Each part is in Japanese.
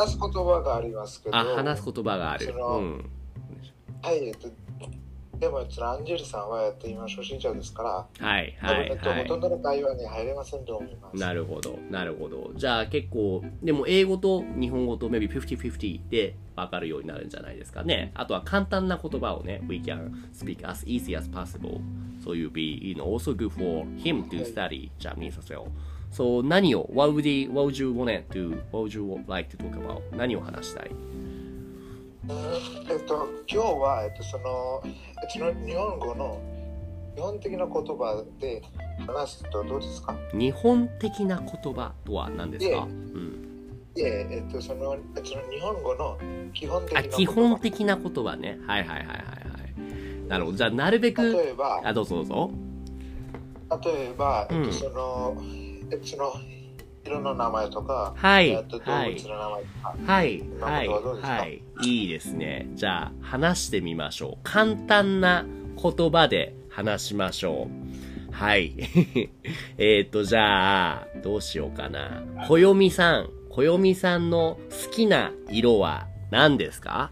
話す言葉がありますけど、あ、話す言葉がある。うん。はい、えっと、でも、そのアンジェルさんは、えっと、今初心者ですから、はい、はい、えっと、はほとんどの会話に入れませんと思います。い。なるほど、なるほど。じゃあ結構、でも英語と日本語と maybe 50-50で分かるようになるんじゃないですかね。あとは簡単な言葉をね、we can speak as easy as possible. So you'll be, you know, also good for him to study Japanese as well. So 何を、what would, he, what would you want to, what would you like to talk about? 何を話したい？えっと、今日は、えっと、その、その日本語の基本的な言葉で話すとどうですか？日本的な言葉とは何ですか、うん、で、えっと、その、えっと日本語の基本的なあ言葉。基本的な言葉ね。はいはいはいはいはい。なるほど。じゃあなるべく例えば、あどうぞどうぞ。例えば、えっうんと、その、えっと、その、色の名前とか、はい。えっと、動物はいの名前とか、はい。今はい。はい。いいですね。じゃあ話してみましょう。簡単な言葉で話しましょう。はい。えっとじゃあどうしようかな。こよみさん。こよみさんの好きな色は何ですか？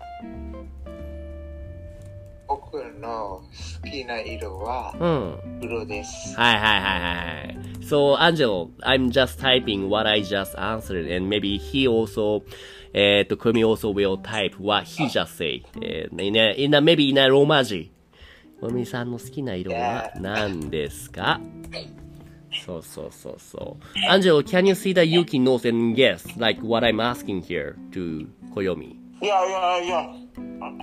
僕の好きな色はうん黒です。はいはいはいはい。So, Angelo, I'm just typing what I just answered, and maybe he also, えっと、Kumi also will type what he just said. えー、in a, in a, maybe in a ローマ字。コミさんの好きな色は何ですかそうそうそうそう。Angelo, can you see that Yuki knows and guess, like what I'm asking here to 小読み Yeah, yeah, yeah.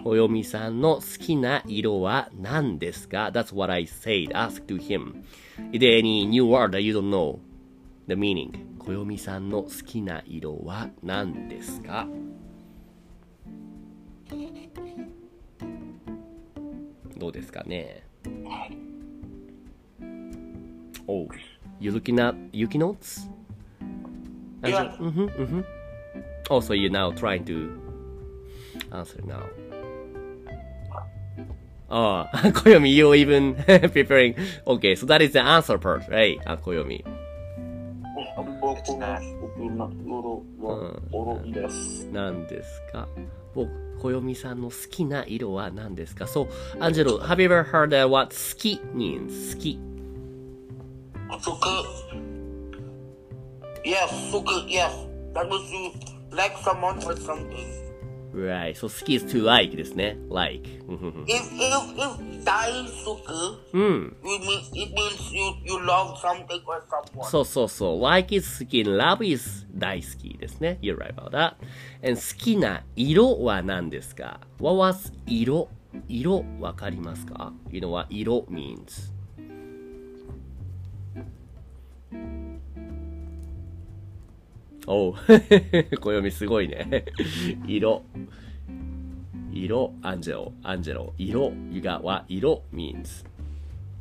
小読みさんの好きな色は何ですか ?That's what I said. Ask to him. Is there any new word that you don't know the meaning? 小読みさんの好きな色は何ですかどうですかね Oh, you looking at Yuki notes? Yeah. Mm-hmm, mm-hmm. Oh, so you're now trying to answer now. Oh, Koyomi, you even preparing. Okay, so that is the answer part, right? Ah, Koyomi. 僕の好きな色はオロです。何ですか僕、Koyomi さんの好きな色は何ですか So, Angelo, have you ever heard uh, what 好き means? 好き。服 Yes, 服 Yes. That means you like someone or something. Right, so 好き is to like ですね。like. If if if 服うん。you mean it means you you love something or someone. そうそうそう。like is 好き、love is 大好きですね。You're right about that. And 好きな色は何ですか ?What was 色色わかりますか ?You know what 色 means? おう。暦すごいね。色。色、アンジェロ、アンジェロ、色、got what 色 means.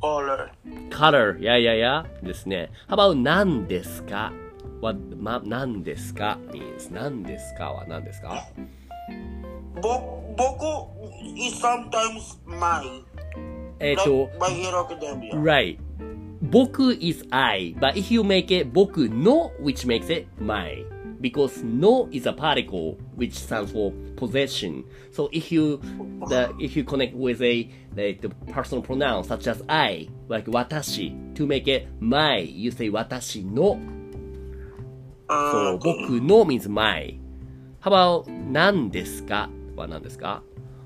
Color. color, やややですね。How about 何ですか ?what, ま、何ですか means 何ですかは何ですかぼ僕 is sometimes my えっと、right. 僕 is I, but if you make it 僕の which makes it my. Because no is a particle which stands for possession. So if you the if you connect with a like the personal pronoun such as I, like 私 to make it my, you say 私の So, 僕の means my. How about 何ですかは何ですか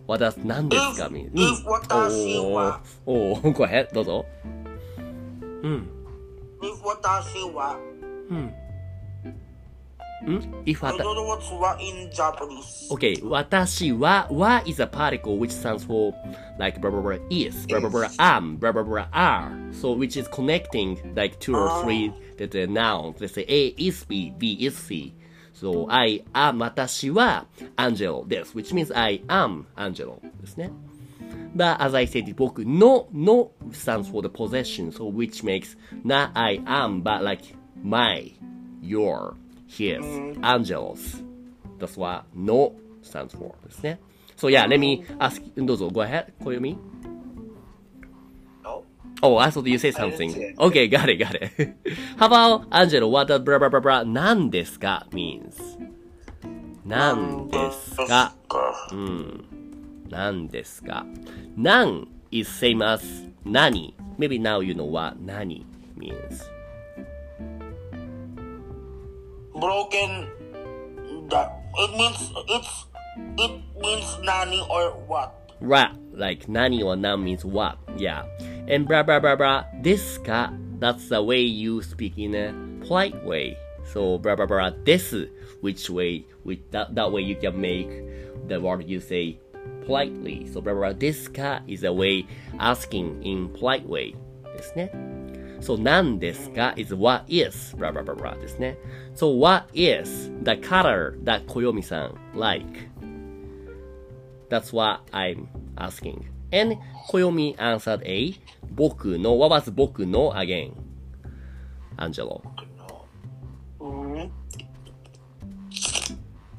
?What does 何ですか mean? if 私はおーおー、ごめん、どうぞ。うん。 if 私はうん。 ん ?if I わた don't know what's wa in Japanese. Okay, 私は wa is a particle which stands for like blah blah blah is, blah blah blah am, blah blah blah are. So which is connecting like two or three the, the nouns. Let's say A is B, B is C. So I am 私は Angelo です。which means I am Angelo ですね。 But as I said, 僕の no stands for the possession, so which makes not I am, but like my, your, his, Angelo's. That's what no stands for ですね。So yeah, let me ask, どうぞ、go ahead, 小読み。 No? Oh, I thought you said I didn't something. say it. Okay, got it, got it. How about Angelo? What does blah blah blah blah 何ですか means? 何ですかうん。 何ですか何 is same as 何 Maybe now you know what 何 means. Broken. That it means it's it means nani or what? Right, like 何 or 何 means what. Yeah. And blah blah blah blah ですか That's the way you speak in a polite way. So blah blah blah です which way with that, that way you can make the word you say politely. So blah blah blah ですか is a way asking in polite way ですね。So 何ですか is what is blah blah blah blah ですね。So what is the color that 小読さん like? That's what I'm asking. And Koyomi answered A. 僕の What was 僕の again? Angelo. No.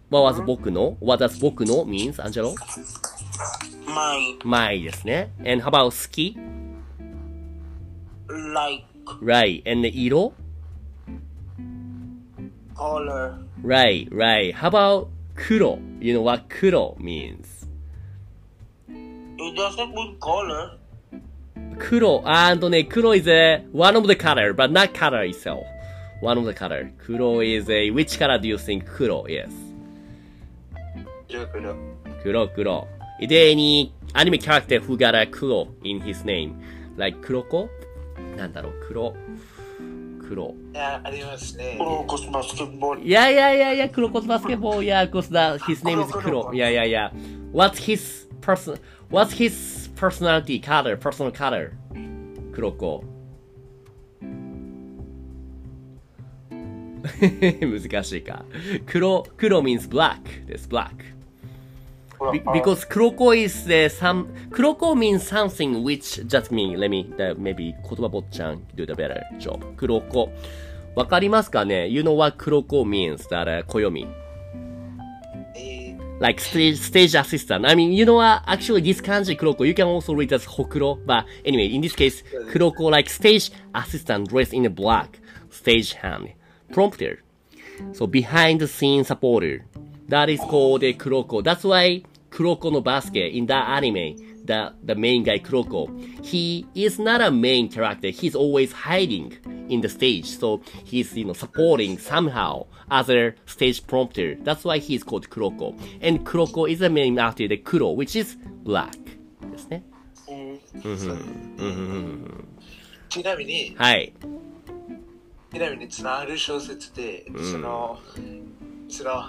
What was 僕の What does 僕の means, Angelo? My my ですね。And how about 好き like Right. And 色 color. Right, right. How about 黒 You know what 黒 means? It doesn't mean color. 黒 and ね、黒 is a one of the color, but not color itself. One of the color. 黒 is a which color do you think 黒 is? 黒黒。黒黒。Is there any anime character who got a 黒 in his name? Like 黒子なんだろう、黒。黒。いや、ありますね。Crocus basketball. いやいやいやいや、黒子バスケボー。Yeah, because that his name is 黒。いやいやいや。What's his person, what's his personality color, personal color? 黒子。難しいか。黒、黒 means black です、black. Be- because Kuroko is uh, some Kuroko means something which just mean let me uh, maybe 言葉坊ちゃん do the better job 黒子わかりますかね You know what 黒子 means that、uh, 暦えー like stage stage assistant I mean you know what actually this kanji 黒子 you can also read as ほくろ but anyway in this case 黒子 like stage assistant dressed in a black stage hand prompter So behind the scene supporter. That is called a Kuroko. That's why Kuroko no basket in that anime, the, the main guy Kuroko, he is not a main character. He's always hiding in the stage. So he's, you know, supporting somehow other stage prompter. That's why he's called Kuroko. And Kuroko is a name after the Kuro, which is black. ですね。ちなみに、はい。ちなみに、そのある小説で、その、その、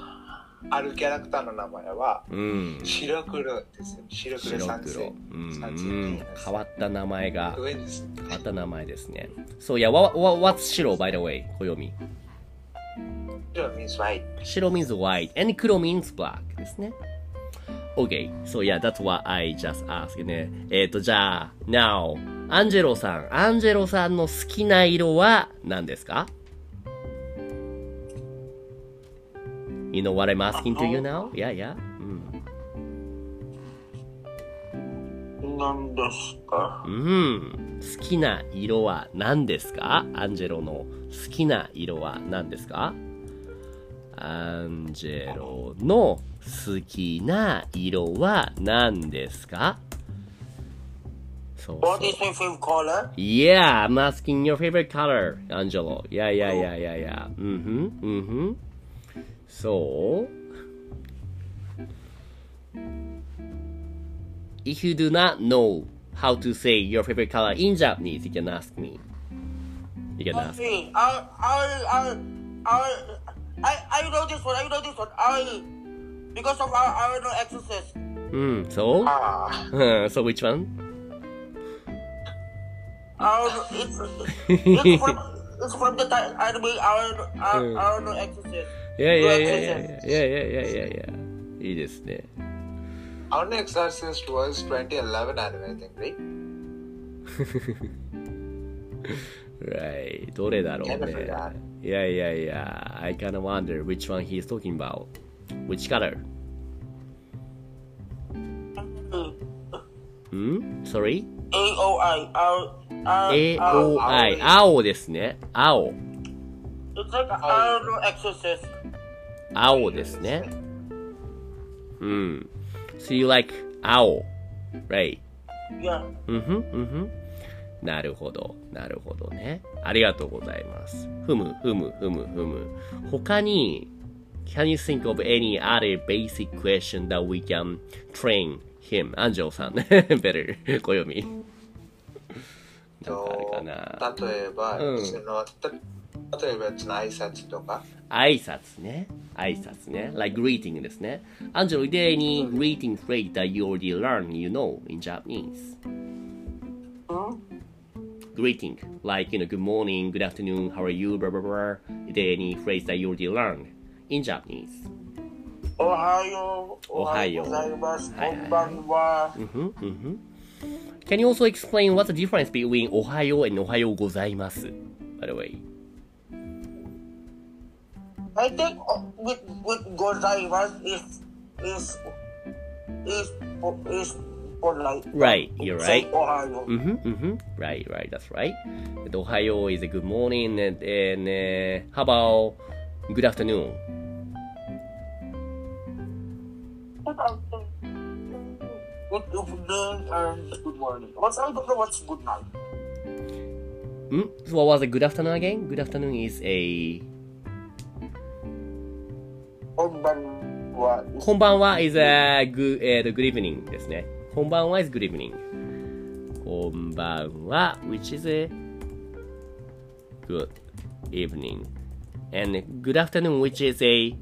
あるキャラクターの名前は、う、白黒です白黒、変わった名前が、変わった名前ですね。そういや、so, yeah, 白 by the way 白 means white 白 means white and 黒 means black ですね。Okay, so yeah, that's what I just ask. ね。えっ、と、じゃあ、now, アンジェロさん、アンジェロさんの好きな色は何ですか？?You know what I'm asking to you now? Yeah, yeah. うん。何ですかうん。好きな色は何ですかアンジェロの好きな色は何ですかアンジェロの好きな色は何ですかそうそ What う is my favorite color? Yeah, I'm asking your favorite color, Angelo. Yeah, yeah, yeah, yeah, yeah. Mm-hmm, mm-hmm. So, If you do not know how to say your favorite color in Japanese, you can ask me. You can ask me. I, I, I, I, I, I know this one. I know this one. I, because of our, our no exorcist. Hmm. So? Ah. so which one? Um, it's, it's, from, it's from the anime, I don't know exorcist. いやいやいやいやいやいやいやいやいやいいですね。あ。Our next Exorcist was 2011 anime, I think, right? Right. どれだろう Kinda ね forgot.。いやいやいや、I kinda wonder which one he's talking about. Which color? ん ?Sorry? AOI, our, our, AOI。青ですね。青。 It's like our no exorcist. 青ですね。うん。So you like 青。Right. Yeah. うんふん、うんふん。なるほど、なるほどね。ありがとうございます。ふむ、ふむ、ふむ、ふむ。他に、can you think of any other basic question that we can train him? 安城さん。better. 小読み。なんかあるかな。と例えば、うんそのた例えばその挨拶とか、挨拶ね。挨拶ね。like greeting ですね。アンジェロ、is there any greeting phrase that you already learned, you know, in Japanese? Greeting, like, you know, good morning, good afternoon, how are you, blah, blah, blah. Is there any phrase that you already learned in Japanese? おはよう。おはようおはようございます。はいはいこんばんは。 Mm-hmm, mm-hmm. Can you also explain what's the difference between おはよう and おはようございます? By the way. I think uh, with with gozaimasu is is is is polite. Right, you're right. Ohayo. Mm-hmm, mm-hmm. Right, right, that's right. And Ohio is a good morning, and, and uh, how about good afternoon? Good afternoon and good morning. What's I don't know what's good night. Hmm? So what was a good afternoon again? Good afternoon is a こんばんは。こんばんは is a good, えーと good evening ですね。こんばんは is good evening. こんばんは which is a good evening. And good afternoon which is a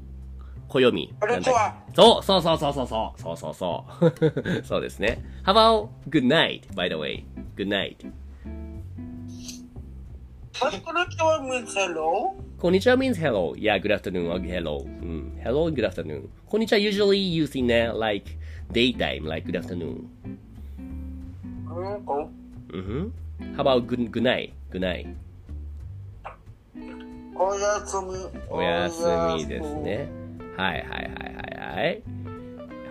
暦。こんにちはそうそうそうそうそうそうそうそうそう。そうですね。How about good night by the way? Good night. But konnichiwa means hello. こんにちは means hello. Yeah, good afternoon or hello. うん。Hello, good afternoon. こんにちは usually used in uh, like daytime, like good afternoon. うんこ Mm-hmm. How about good, good night? Good night. おやすみ。おやすみですね。はいはいはいはいはい。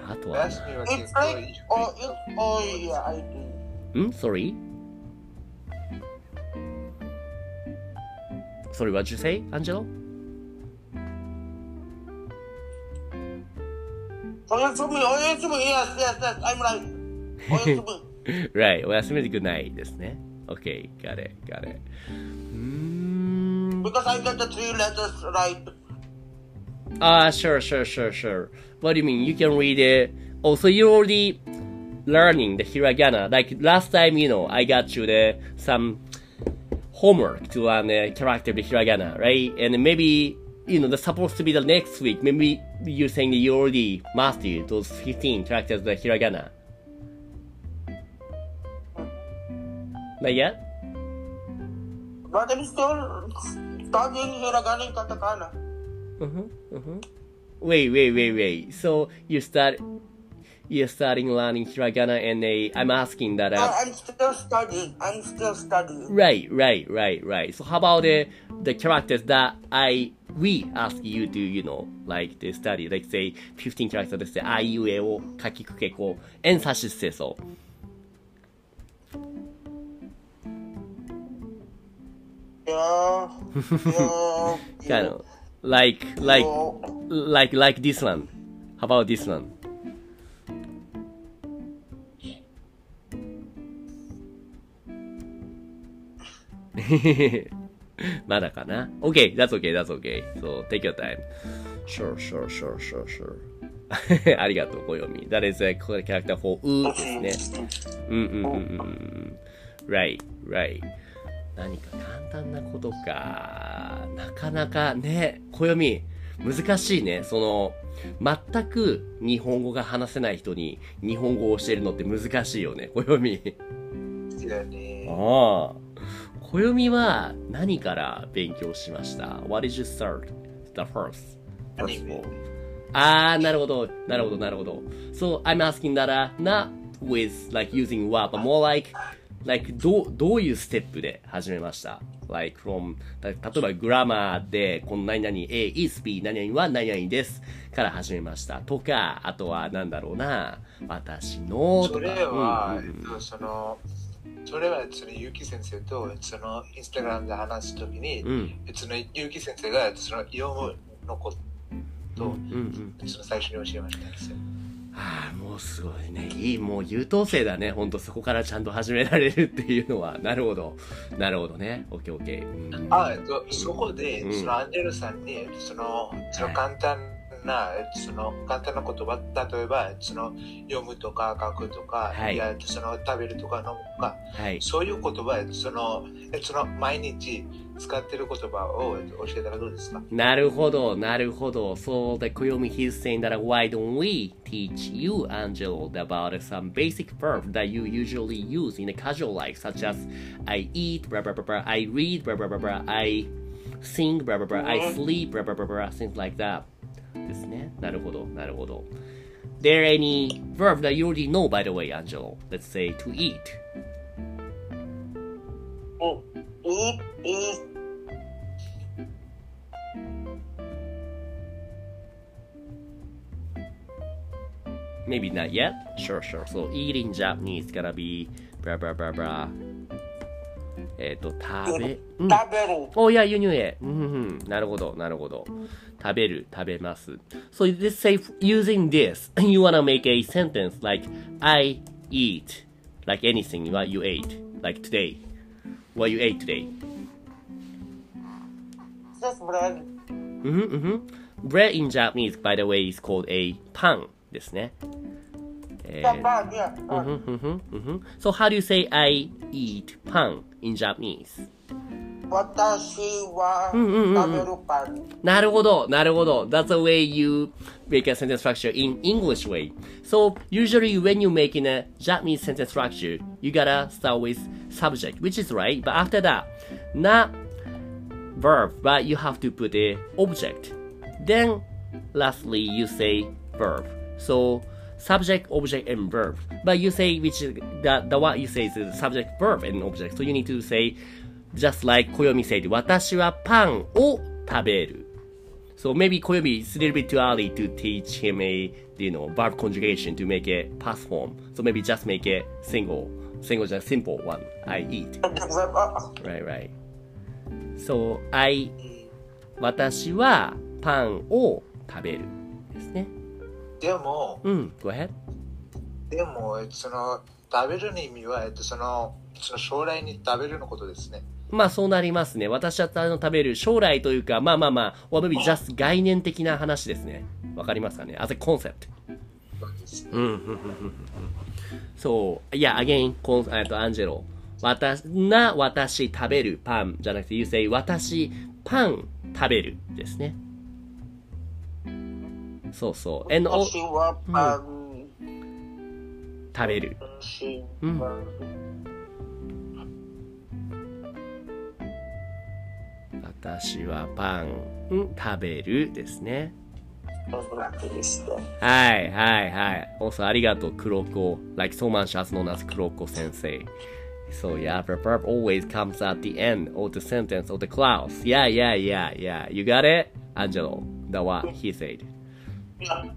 あとは It's like, oh, it, oh yeah, I do. な、ん ?Sorry? Sorry, what did you say, Angelo? おやすみ、おやすみ、yes, yes, yes, I'm right. おやすみ。 right, おやすみで good night ですね。Okay, got it, got it. うーん Because I got the three letters right. Ah, sure, sure, sure, sure. What do you mean? You can read it. Oh, so you're already learning the hiragana. Like last time, you know, I got you the some homework to learn the character hiragana, right? And maybe you know that's supposed to be the next week. Maybe you're saying that you already mastered those 15 characters of the hiragana. Not yet? But I'm still studying hiragana and katakana. Mm-hmm, mm-hmm. Wait, wait, wait, wait. So you start, you're starting learning hiragana, and they, I'm asking that. No, Uh, I'm still studying. I'm still studying. right, right, right, right. So how about the the characters that I we ask you to, you know, like to study, like say 15 characters ですね。あいうえを書きくけこう、エンサシステソ。 Yeah. Yeah. kind of like like Oh, like like this one. How about this one? まだかな ?Okay, that's okay, that's okay. So, take your time. Sure, sure, sure, sure, sure. ありがとう、小読み。That is a character for うですね。うんうんうんうんうん。Right, right. 何か簡単なことか。なかなかね、暦。難しいね。その、全く日本語が話せない人に日本語を教えるのって難しいよね。暦。ですよね。ああ。暦は何から勉強しました ?What did you start? The first. First of all. ああ、なるほど。なるほど、なるほど。So, I'm asking that, uh, not with like using what, but more like, like どう、どういうステップで始めました ?like from, た例えばグラマーで、この何々 A is B、何々は何々ですから始めました。とか、あとはなんだろうな、私の、とか。それは、うんうんうんえっと、その、それはその結城先生とそのインスタグラムで話すときに、うん。その結城先生がその読むのことうんうんうん。その最初に教えましたんですよ。ああ、もうすごいね。いい、もう優等生だね。ほんとそこからちゃんと始められるっていうのは。なるほど。なるほどね。オッケーオッケー。うんあ、えっと、そこで、うんそのアンジェルさんに、その、その簡単な、その簡単な言葉、例えば、その読むとか書くとか、はいやその食べるとか飲むとか、はい。そういう言葉、その、えその毎日使ってる言葉をえっと教えたらどうですかなるほど、なるほど。So the Koyomi he's saying that why don't we teach you, Angelo, about some basic verb that you usually use in a casual life, such as I eat, blah blah blah blah, I read, blah blah blah blah, I sing, blah blah blah, I sleep, blah blah blah blah, things like that. ですね。なるほど、なるほど。There any verb that you already know, by the way, Angelo? Let's say to eat. お、いい、いい。 Maybe not yet. Sure, sure. So eat in Japanese gonna be blah blah blah blah. えっと、食べ、うん。食べる。お、いや、輸入へ。うん、うん。なるほど、なるほど。食べる、食べます。So, let's say, using this, you wanna make a sentence like, I eat, like anything what you ate, like today. What you ate today. Just bread. うんふん、うんふん。Bread in Japanese, by the way, is called a パンですね。え The ー bag, yeah. Mhm, mhm, mhm. So how do you say I eat パン in Japanese? 私は食べるパン。なるほど、なるほど。That's the way you make a sentence structure in English way. So usually when you make in a Japanese sentence structure, you gotta start with subject, which is right. But after that, not verb, but you have to put a object. Then lastly, you say verb. So subject, object, and verb. But you say which the, the what you say is the subject, verb, and object. So you need to say just like 暦 said, 私はパンを食べる。So maybe 暦 it's a little bit too early to teach him a you know verb conjugation to make it past form. So maybe just make it single, single just simple one. I eat. Right, right. So I 私はパンを食べるですね。でも、うん、go ahead. でも、その、食べるの意味は、えっと、その、その将来に食べるのことですね。まあそうなりますね。私はあの食べる将来というか、まあまあまあ、or maybe just 概念的な話ですね。わかりますかね ?as a concept. そうですねうん、うん、うん、うん。そう、いや、again, コンえっと、アンジェロ。私、な、私食べるパンじゃなくて、you say 私パン食べるですね。そうそう。and, o- 私はパン。食べる。私うんは私はパン、うん食べるですね。はいはいはい。also ありがとう、黒子。like so much as known as 黒子先生。So yeah, the verb always comes at the end of the sentence of the clause. Yeah, yeah, yeah, yeah. You got it? Angelo. That what he said.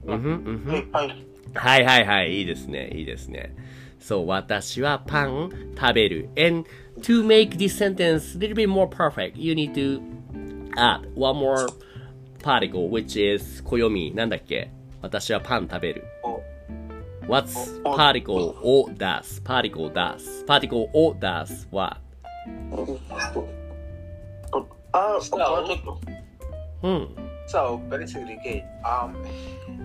うんふんうんふんはい。はいはいはい。いいですね。いいですね。そう、私はパン食べる。And to make this sentence a little bit more perfect, you need to add one more particle, which is 暦。なんだっけ私はパン食べる。What's particle を出す ?particle 出す。particle を出すはあ。うん。So basically, okay, um,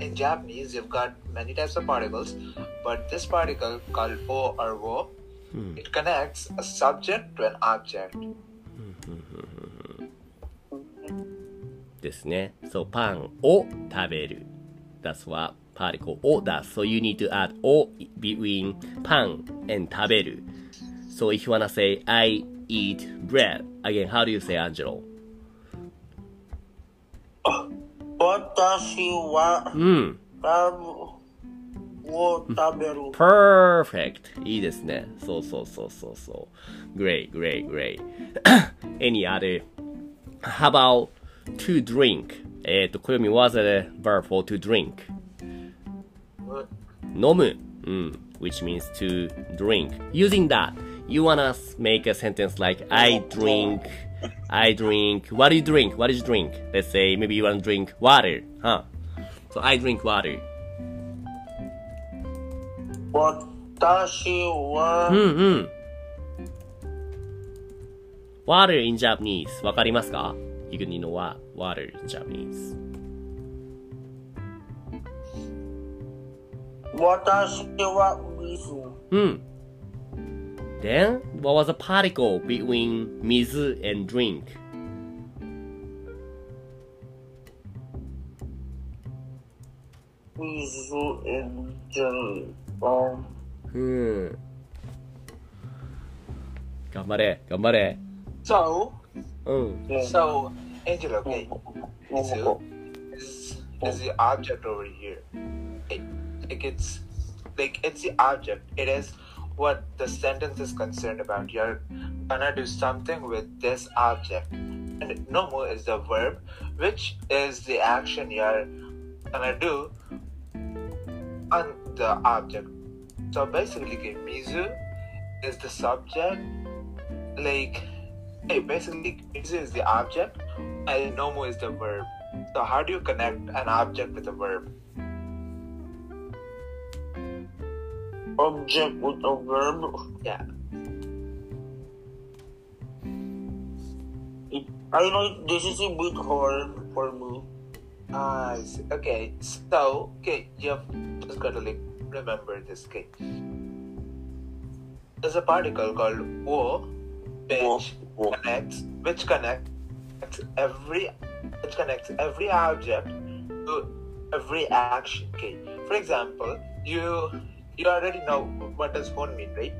in Japanese, you've got many types of particles, but this particle called o or wo, it connects a subject to an object. ですね。そう、パンを食べる。That's what particle を does. So you need to add を between パン and 食べる。So if you wanna say I eat bread, again, how do you say Angelo? 私はうん。パンを食べる。 Perfect! いいですね。そうそうそうそうそう。Great, great, great. Any other? How about to drink? えっ、と、暦 was a verb for to drink. 飲む。うん。which means to drink. Using that, you wanna make a sentence like I drink, I drink. What do you drink? What did you drink? Let's say maybe you wanna drink water. Huh? So I drink water. 私はうんうん。water in Japanese わかりますか ?You can know what water in Japanese. 私は水。うん。 Then, what was the particle between 水 and drink? 水 and drink. Um, うん。頑張れ、頑張れ。 So, うん。 so, Angela, okay, Mizu Momoko. is, is the object over here. Like, like it's like it's the object. It is what the sentence is concerned about. You're gonna do something with this object. And nomu is the verb, which is the action you're gonna do on the object. So basically, okay, Mizu is the subject. Like, hey, basically, Mizu is the object, and Nomu is the verb. So how do you connect an object with a verb? Object with a verb. Yeah. I know this is a bit hard for me. Ah, I see. okay. So, okay, you have just got to like remember this. Okay, there's a particle called wo, which Wo. connects, which connects every, which connects every object to every action. Okay, for example, you you already know what does hon mean, right?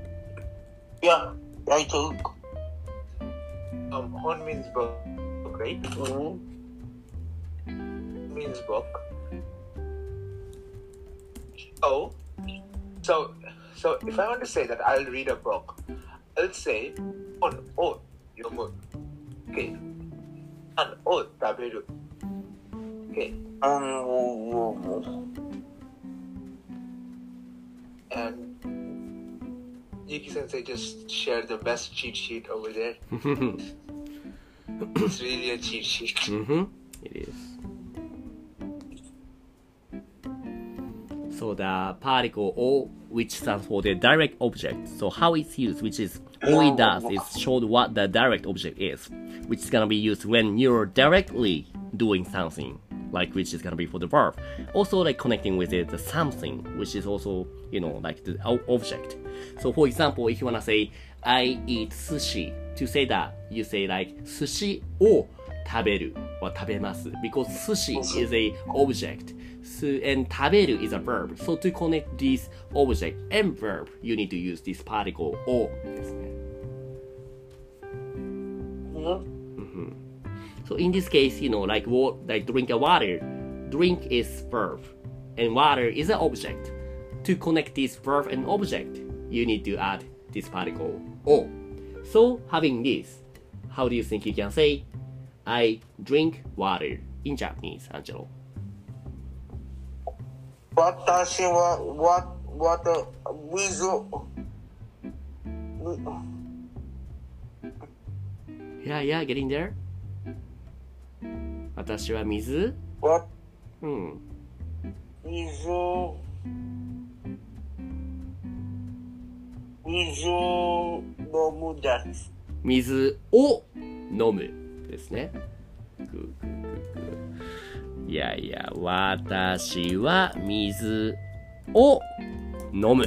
Yeah, right. Um, hon means book, right? Mm-hmm. means book. So, so, so if I want to say that I'll read a book, I'll say on oh yomu. Okay. And oh taberu. Okay. Um, And Yuki Sensei just shared the best cheat sheet over there. It's really a cheat sheet. Mm-hmm. It is. So the particle O, which stands for the direct object. So how it's used, which is all it does is show what the direct object is, which is gonna be used when you're directly doing something, like which is gonna be for the verb. Also like connecting with it, the something, which is also you know like the o- object. So for example, if you wanna say I eat sushi, to say that you say like 寿司を食べるは食べます because sushi is a object so, and 食べる is a verb so to connect this object and verb you need to use this particle をですね mm-hmm. So in this case, you know, like what, like drink a water, drink is verb, and water is an object. To connect this verb and object, you need to add this particle o. So having this, how do you think you can say, I drink water in Japanese, Angelo? 私は、what, what, 水、 Yeah, yeah, getting there. 私は水？What, うん。水、水飲むです。水を飲むですね。グーグーグーグーいやいや、私は水を飲む。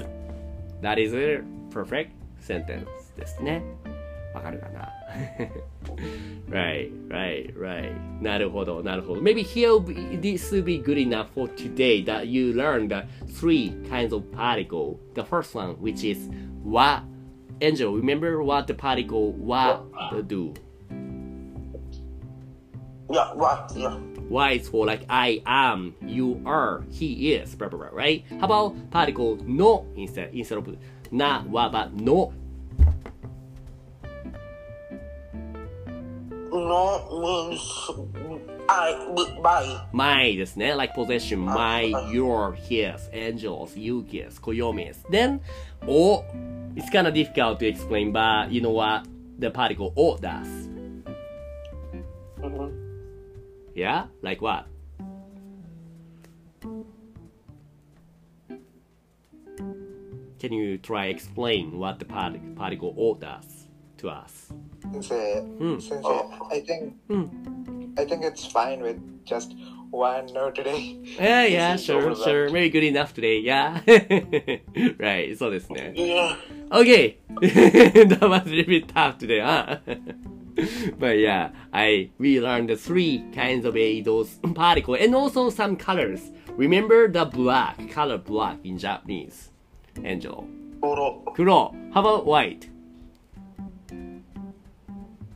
That is a perfect sentence ですね。わかるかな？Right, right, right. なるほど、なるほど。Maybe here this will be good enough for today that you learn the three kinds of particle. The first one, which is wa. Angel, remember what the particle wa do? Yeah, what? Yeah. Y is for like I am, you are, he is, blah blah blah, right? How about particle no instead instead of na wa but no? No means I, by. My ですね。like possession, my, your, his, angels, Yuki's, Koyomi's. Then, o, it's kind of difficult to explain, but you know what the particle o does? Mhm. Yeah? Like what? Can you try explain what the part- particle o does to us? 先生、うん先生、I think、I think it's fine with just one no today. Yeah, yeah, This is sure, over sure. that. Very good enough today. Yeah. right. そうですね。 Yeah. Okay. that was a little bit tough today, huh? but yeah, I we learned the three kinds of a those particle and also some colors. Remember the black color black in Japanese, Angel. 黒 Kuro. How about white?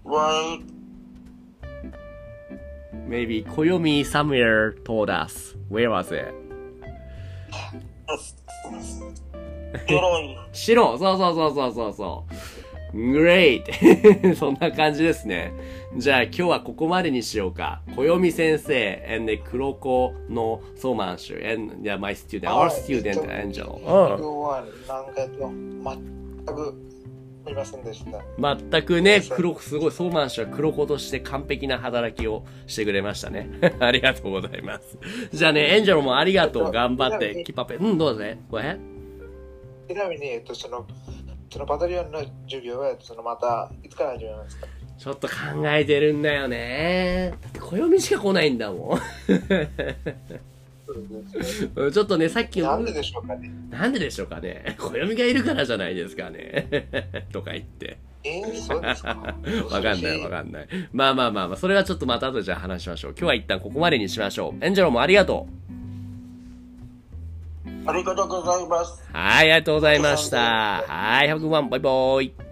White Maybe Koyomi somewhere told us. Where was it? 黒い白そうそうそうそうそうそう。Great! そんな感じですね。じゃあ今日はここまでにしようか。暦先生 and 黒子のソーマンシュ and yeah, my student, our student Angel. 今日はなんかえっと全く見ませんでした。うん。全くね、黒子、すごい、ソーマンシュは黒子として完璧な働きをしてくれましたね。ありがとうございます。じゃあね、エンジェルもありがとう。頑張って、キップアップ。うん、どうぞね。ごめん。ちなみに、えっと、その、そのバタリオンの授業は、そのまた、いつから始めますか？ちょっと考えてるんだよね。だって暦しか来ないんだもん。うんちょっとね、さっきのなんででしょうかね。なんででしょうかね。暦がいるからじゃないですかね。とか言って。えー、そうですかわかんないわかんない。まあまあまあまあ、それはちょっとまた後でじゃあ話しましょう。今日は一旦ここまでにしましょう。エンジェロもありがとありがとうございますう。はい、ありがとうございました。はい、have a good one. バイバイ。